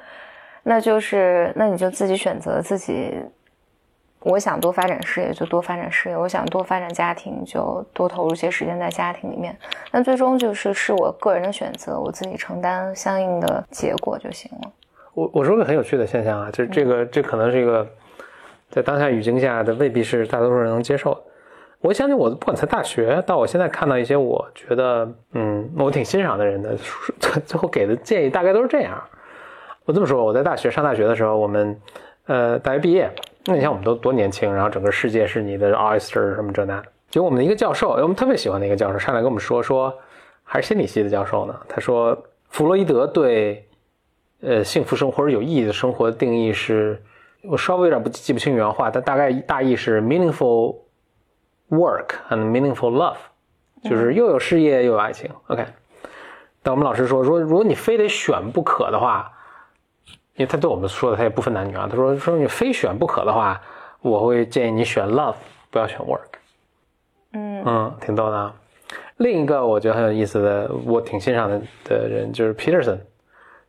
那就是那你就自己选择自己。我想多发展事业就多发展事业，我想多发展家庭就多投入些时间在家庭里面。那最终就是是我个人的选择，我自己承担相应的结果就行了。我我说个很有趣的现象啊，就是这个这可能是一个在当下语境下的未必是大多数人能接受的。我相信我不管在大学到我现在看到一些我觉得嗯我挺欣赏的人的最后给的建议大概都是这样。我这么说，我在大学上大学的时候，我们呃大学毕业。那你像我们都多年轻，然后整个世界是你的 oyster 什么这那的。结果我们的一个教授，我们特别喜欢的一个教授上来跟我们说说，还是心理系的教授呢。他说，弗洛伊德对呃幸福生活或者有意义的生活的定义是，我稍微有点不记不清原话，但大概大意是 meaningful work and meaningful love，就是又有事业又有爱情。OK，但我们老师说说，如果你非得选不可的话。因为他对我们说的，他也不分男女啊。他说：“说你非选不可的话，我会建议你选 love，不要选 work。”嗯嗯，挺逗的。另一个我觉得很有意思的，我挺欣赏的的人就是 Peterson，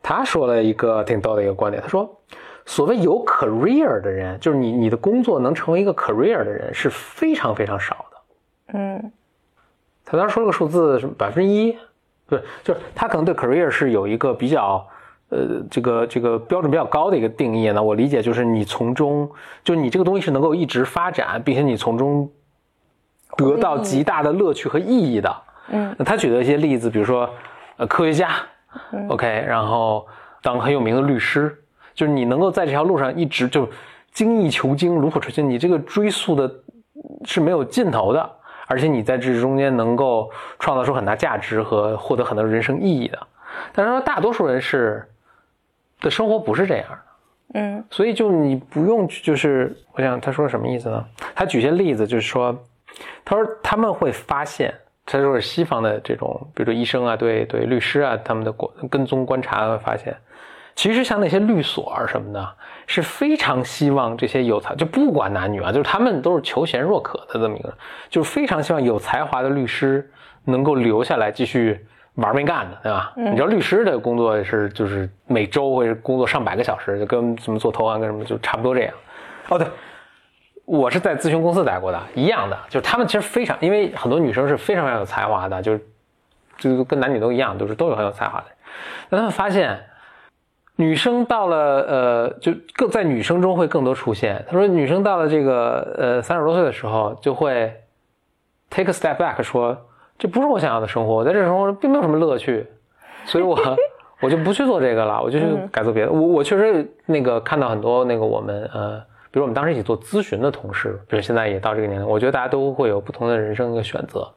他说了一个挺逗的一个观点。他说：“所谓有 career 的人，就是你你的工作能成为一个 career 的人是非常非常少的。”嗯，他当时说了个数字什么百分之一，对，就是他可能对 career 是有一个比较。呃，这个这个标准比较高的一个定义呢，我理解就是你从中，就你这个东西是能够一直发展，并且你从中得到极大的乐趣和意义的。嗯，那他举的一些例子，比如说，呃，科学家，OK，然后当很有名的律师，就是你能够在这条路上一直就精益求精、炉火纯青，你这个追溯的是没有尽头的，而且你在这中间能够创造出很大价值和获得很多人生意义的。但是说大多数人是。的生活不是这样的，嗯，所以就你不用去，就是我想他说什么意思呢？他举些例子，就是说，他说他们会发现，他说是西方的这种，比如说医生啊，对对，律师啊，他们的观跟踪观察会发现，其实像那些律所啊什么的，是非常希望这些有才，就不管男女啊，就是他们都是求贤若渴的这么一个，就是非常希望有才华的律师能够留下来继续。玩命干的，对吧？你知道律师的工作是就是每周会工作上百个小时，就跟什么做投行跟什么就差不多这样。哦，对，我是在咨询公司待过的，一样的，就是他们其实非常，因为很多女生是非常非常有才华的，就是就跟男女都一样，都是都有很有才华的。但他们发现，女生到了呃，就更在女生中会更多出现。他说，女生到了这个呃三十多岁的时候，就会 take a step back 说。这不是我想要的生活，我在这生活中并没有什么乐趣，所以我 我就不去做这个了，我就去改做别的。我我确实那个看到很多那个我们呃，比如我们当时一起做咨询的同事，比如现在也到这个年龄，我觉得大家都会有不同的人生一个选择。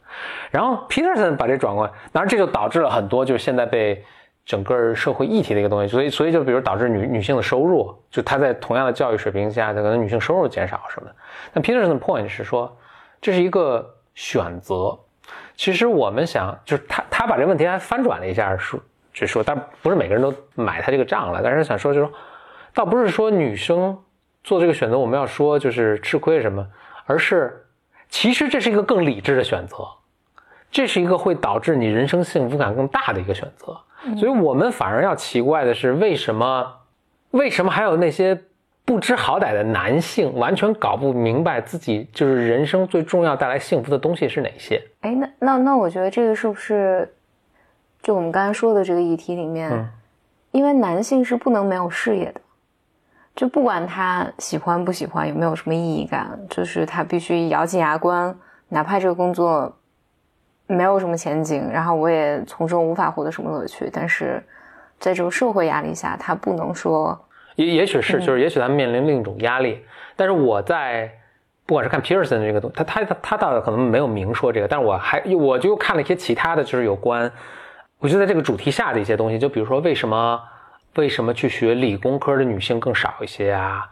然后 Peterson 把这转过来，当然这就导致了很多就是现在被整个社会议题的一个东西，所以所以就比如导致女女性的收入，就她在同样的教育水平下，可能女性收入减少什么的。但 Peterson 的 point 是说，这是一个选择。其实我们想，就是他他把这个问题还翻转了一下，说就说，但不是每个人都买他这个账了。但是想说，就是说，倒不是说女生做这个选择，我们要说就是吃亏什么，而是其实这是一个更理智的选择，这是一个会导致你人生幸福感更大的一个选择。所以我们反而要奇怪的是，为什么为什么还有那些不知好歹的男性完全搞不明白自己就是人生最重要带来幸福的东西是哪些？哎，那那那，我觉得这个是不是就我们刚才说的这个议题里面，因为男性是不能没有事业的，就不管他喜欢不喜欢，有没有什么意义感，就是他必须咬紧牙关，哪怕这个工作。没有什么前景，然后我也从中无法获得什么乐趣。但是，在这个社会压力下，他不能说，也也许是，就是也许他面临另一种压力。但是我在不管是看 Pearson 这个东，他他他他倒可能没有明说这个，但是我还我就看了一些其他的就是有关，我就在这个主题下的一些东西，就比如说为什么为什么去学理工科的女性更少一些啊？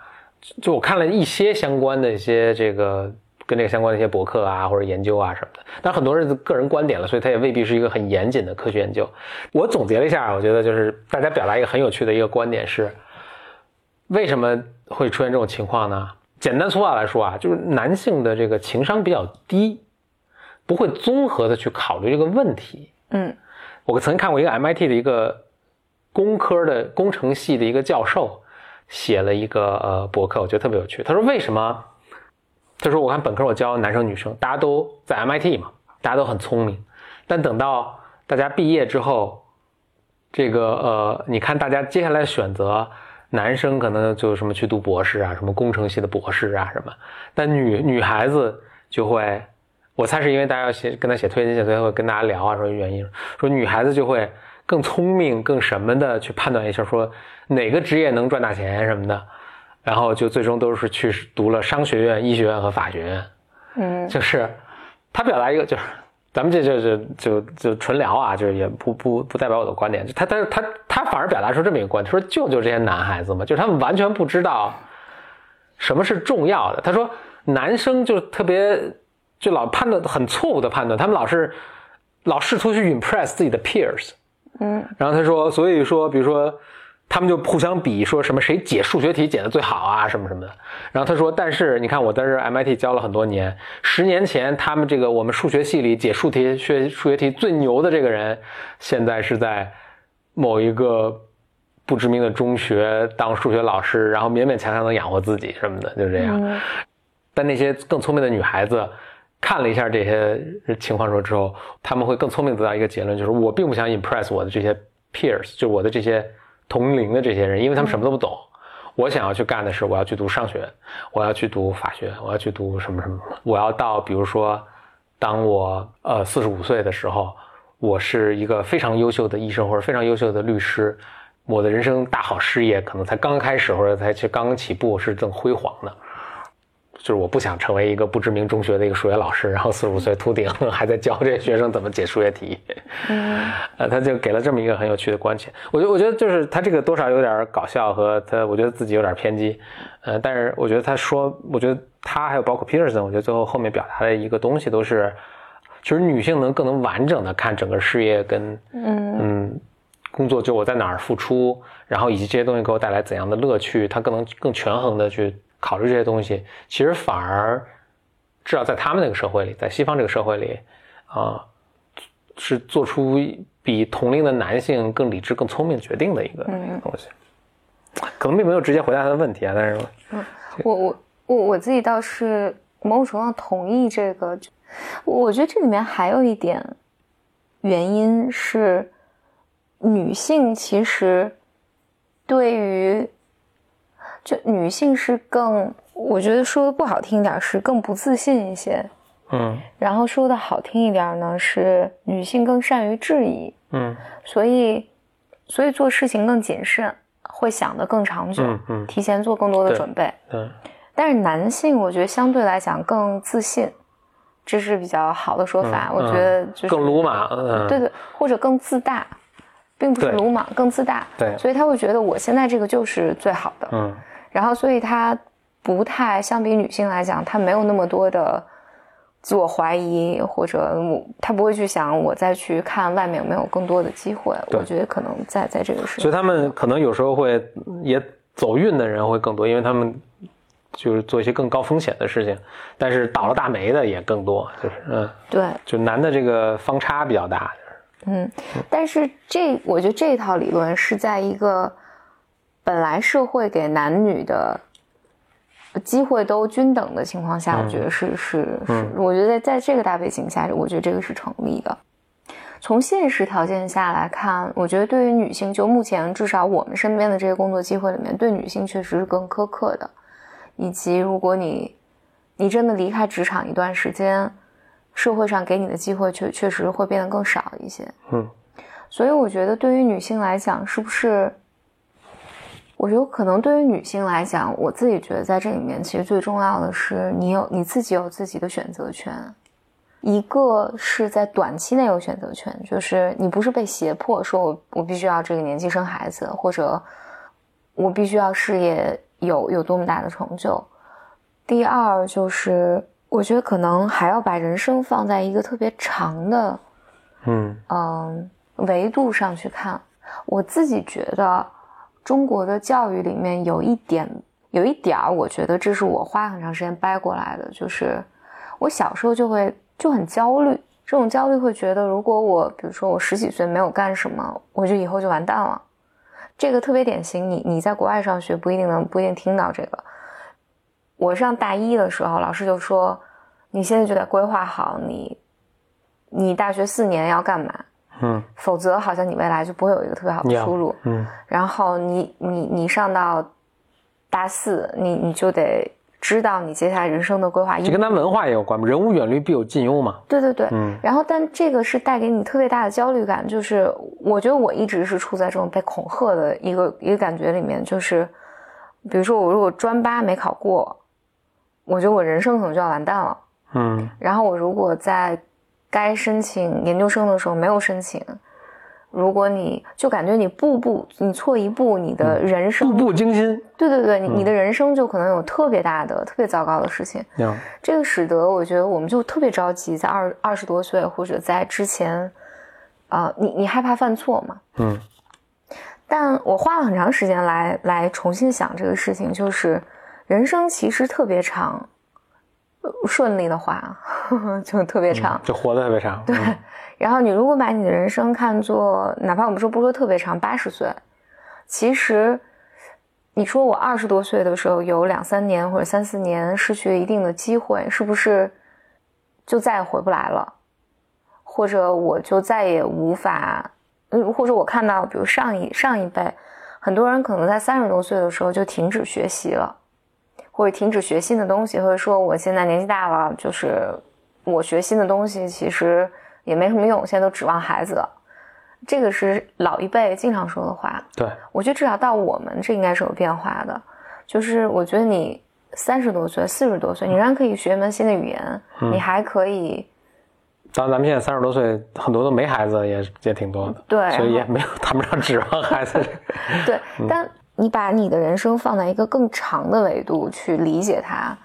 就我看了一些相关的一些这个。跟这个相关的一些博客啊，或者研究啊什么的，但很多人个人观点了，所以它也未必是一个很严谨的科学研究。我总结了一下，我觉得就是大家表达一个很有趣的一个观点是，为什么会出现这种情况呢？简单粗暴来说啊，就是男性的这个情商比较低，不会综合的去考虑这个问题。嗯，我曾经看过一个 MIT 的一个工科的工程系的一个教授写了一个呃博客，我觉得特别有趣。他说为什么？他说：“我看本科我教男生女生，大家都在 MIT 嘛，大家都很聪明。但等到大家毕业之后，这个呃，你看大家接下来选择，男生可能就什么去读博士啊，什么工程系的博士啊什么。但女女孩子就会，我猜是因为大家要写跟他写推荐信，所以会跟大家聊啊，说原因，说女孩子就会更聪明、更什么的去判断一下，说哪个职业能赚大钱什么的。”然后就最终都是去读了商学院、医学院和法学院，嗯，就是他表达一个，就是咱们这就就就就纯聊啊，就是也不不不代表我的观点。他但是他他反而表达出这么一个观点，说救救这些男孩子嘛，就是他们完全不知道什么是重要的。他说男生就特别就老判断很错误的判断，他们老是老试图去 impress 自己的 peers，嗯，然后他说，所以说比如说。他们就互相比，说什么谁解数学题解的最好啊，什么什么的。然后他说：“但是你看，我在这 MIT 教了很多年，十年前他们这个我们数学系里解数题学数学题最牛的这个人，现在是在某一个不知名的中学当数学老师，然后勉勉强强能养活自己什么的，就这样。但那些更聪明的女孩子看了一下这些情况说之后，他们会更聪明得到一个结论，就是我并不想 impress 我的这些 peers，就我的这些。”同龄的这些人，因为他们什么都不懂。我想要去干的是，我要去读商学，我要去读法学，我要去读什么什么。我要到，比如说，当我呃四十五岁的时候，我是一个非常优秀的医生或者非常优秀的律师，我的人生大好事业可能才刚开始或者才去刚刚起步，是正辉煌的。就是我不想成为一个不知名中学的一个数学老师，然后四十五岁秃顶 还在教这些学生怎么解数学题。嗯，呃，他就给了这么一个很有趣的观点。我觉得，我觉得就是他这个多少有点搞笑和他，我觉得自己有点偏激。呃，但是我觉得他说，我觉得他还有包括 Peterson，我觉得最后后面表达的一个东西都是，其实女性能更能完整的看整个事业跟嗯嗯工作，就我在哪儿付出，然后以及这些东西给我带来怎样的乐趣，他更能更权衡的去。考虑这些东西，其实反而至少在他们那个社会里，在西方这个社会里，啊，是做出比同龄的男性更理智、更聪明决定的一个东西。可能并没有直接回答他的问题啊，但是，嗯，我我我我自己倒是某种程度上同意这个。我觉得这里面还有一点原因是，女性其实对于。就女性是更，我觉得说的不好听一点是更不自信一些，嗯，然后说的好听一点呢是女性更善于质疑，嗯，所以，所以做事情更谨慎，会想得更长久，嗯，提前做更多的准备，嗯，但是男性我觉得相对来讲更自信，这是比较好的说法，我觉得就是更鲁莽，对对，或者更自大。并不是鲁莽，更自大。对所以他会觉得我现在这个就是最好的。嗯然后，所以他不太相比女性来讲，他没有那么多的自我怀疑，或者我他不会去想我再去看外面有没有更多的机会。我觉得可能在在这个时候，所以他们可能有时候会也走运的人会更多，因为他们就是做一些更高风险的事情，但是倒了大霉的也更多，就是嗯，对，就男的这个方差比较大。嗯，但是这我觉得这套理论是在一个本来社会给男女的机会都均等的情况下，我觉得是是是，我觉得在在这个大背景下，我觉得这个是成立的。从现实条件下来看，我觉得对于女性，就目前至少我们身边的这些工作机会里面，对女性确实是更苛刻的。以及如果你你真的离开职场一段时间，社会上给你的机会确确实会变得更少一些。嗯，所以我觉得对于女性来讲，是不是？我觉得可能对于女性来讲，我自己觉得在这里面，其实最重要的是你有你自己有自己的选择权。一个是在短期内有选择权，就是你不是被胁迫说我我必须要这个年纪生孩子，或者我必须要事业有有多么大的成就。第二就是，我觉得可能还要把人生放在一个特别长的嗯嗯维度上去看。我自己觉得，中国的教育里面有一点，有一点儿，我觉得这是我花很长时间掰过来的，就是我小时候就会就很焦虑，这种焦虑会觉得，如果我比如说我十几岁没有干什么，我就以后就完蛋了。这个特别典型，你你在国外上学不一定能不一定听到这个。我上大一的时候，老师就说，你现在就得规划好你，你大学四年要干嘛，嗯否则好像你未来就不会有一个特别好的出路。嗯然后你你你上到大四，你你就得知道你接下来人生的规划。这跟咱文化也有关嘛，人无远虑必有近忧嘛。对对对，嗯然后但这个是带给你特别大的焦虑感，就是我觉得我一直是处在这种被恐吓的一个一个感觉里面，就是比如说我如果专八没考过，我觉得我人生可能就要完蛋了。嗯然后我如果在该申请研究生的时候没有申请，如果你就感觉你步步你错一步，你的人生，步步惊心。对对对，你你的人生就可能有特别大的、特别糟糕的事情。呀这个使得我觉得我们就特别着急，在二二十多岁或者在之前，啊、你你害怕犯错嘛？嗯但我花了很长时间来来重新想这个事情，就是人生其实特别长，呃顺利的话 就特别长。就活得特别长。对，然后你如果把你的人生看作，哪怕我们说不说特别长，八十岁，其实你说我二十多岁的时候有两三年或者三四年失去了一定的机会，是不是就再也回不来了？或者我就再也无法，嗯，或者我看到，比如上一上一辈，很多人可能在三十多岁的时候就停止学习了，或者停止学新的东西，或者说我现在年纪大了，就是我学新的东西其实也没什么用，现在都指望孩子了。这个是老一辈经常说的话。对，我觉得至少到我们这应该是有变化的。就是我觉得你三十多岁、四十多岁，你仍然可以学一门新的语言，嗯你还可以当然咱们现在三十多岁，很多都没孩子，也也挺多的。对所以也没有谈不上指望孩子。对，嗯但你把你的人生放在一个更长的维度去理解它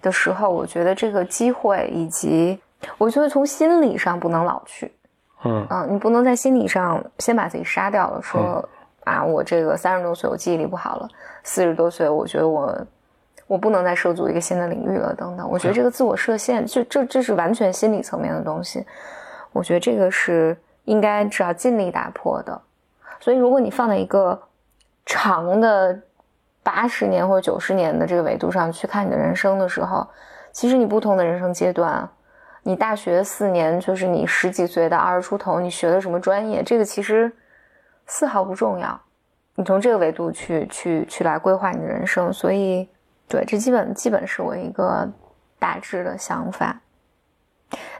的时候，我觉得这个机会以及我觉得从心理上不能老去。嗯嗯，你不能在心理上先把自己杀掉了，说、啊，我这个三十多岁我记忆力不好了，四十多岁我觉得我我不能再涉足一个新的领域了，等等。我觉得这个自我设限，这这这是完全心理层面的东西。我觉得这个是应该至少尽力打破的。所以，如果你放在一个长的八十年或者九十年的这个维度上去看你的人生的时候，其实你不同的人生阶段，你大学四年就是你十几岁到二十出头，你学的什么专业，这个其实丝毫不重要。你从这个维度去去去来规划你的人生，所以对，这基本基本是我一个大致的想法。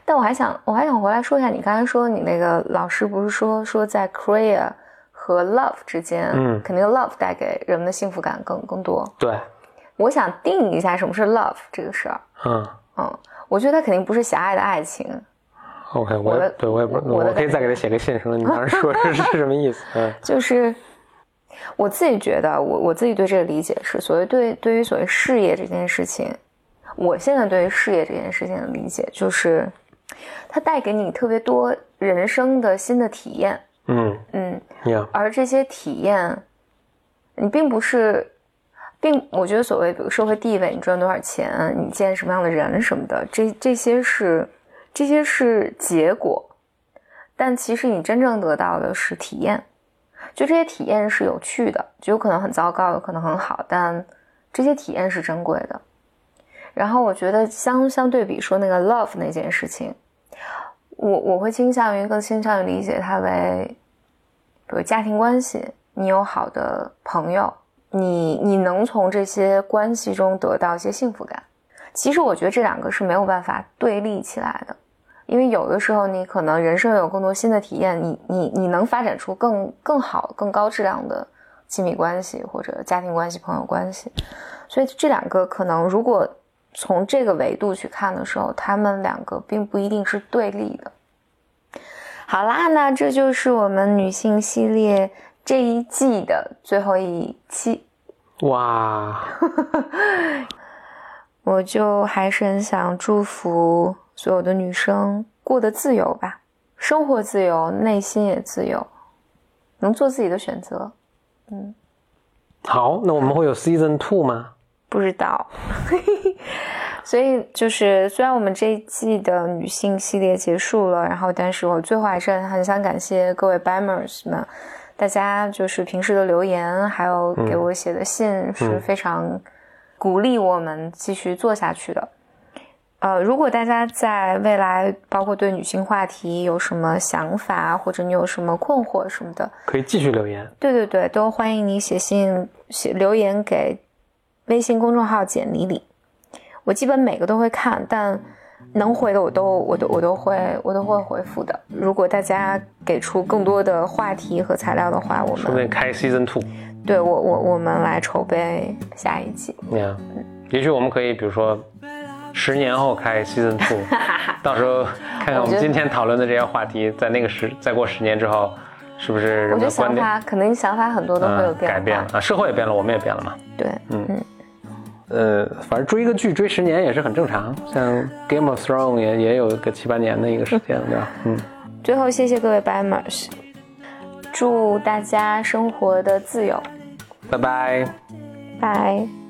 但我还想我还想回来说一下，你刚才说你那个老师不是说说在 career 和 love 之间，嗯。肯定 love 带给人们的幸福感更更多。对，我想定义一下什么是 love 这个事儿。嗯。嗯，我觉得它肯定不是狭隘的爱情，OK，我对我也不，我可以再给他写个信，说你当时说是是 什么意思？嗯。就是我自己觉得，我我自己对这个理解是，所谓对对于所谓事业这件事情，我现在对于事业这件事情的理解就是，它带给你特别多人生的新的体验，嗯嗯，呀，而这些体验，你并不是，并我觉得所谓比如社会地位，你赚多少钱，你见什么样的人什么的，这这些是这些是结果，但其实你真正得到的是体验，就这些体验是有趣的，就有可能很糟糕，有可能很好，但这些体验是珍贵的。然后我觉得相相对比说那个 love 那件事情，我我会倾向于更倾向于理解它为，比如家庭关系，你有好的朋友，你你能从这些关系中得到一些幸福感。其实我觉得这两个是没有办法对立起来的，因为有的时候你可能人生有更多新的体验，你你你能发展出更更好、更高质量的亲密关系或者家庭关系、朋友关系。所以这两个可能如果从这个维度去看的时候，他们两个并不一定是对立的。好啦，那这就是我们女性系列这一季的最后一期。哇，我就还是很想祝福所有的女生过得自由吧，生活自由，内心也自由，能做自己的选择。嗯好，那我们会有 season two 吗？不知道，所以就是虽然我们这一季的女性系列结束了，然后但是我最后还是很想感谢各位 Bimers 们，大家就是平时的留言，还有给我写的信是非常鼓励我们继续做下去的。呃，如果大家在未来包括对女性话题有什么想法，或者你有什么困惑什么的，可以继续留言。对对对，都欢迎你写信写留言给微信公众号“简里里”，我基本每个都会看，但能回的我都我都我都会我都会回复的。如果大家给出更多的话题和材料的话，我们说不定开 season two。对我我我们来筹备下一季。呀，也许我们可以，比如说十年后开 season two，到时候看看我们今天讨论的这些话题，在那个十再过十年之后，是不是我觉得想们的观点法可能想法很多都会有嗯变化。改变了啊？社会也变了，我们也变了嘛。对，呃，反正追一个剧追十年也是很正常，像 Game of Thrones 也也有个七八年的一个时间，对吧？嗯，最后谢谢各位 Bimers，祝大家生活的自由，拜拜。拜。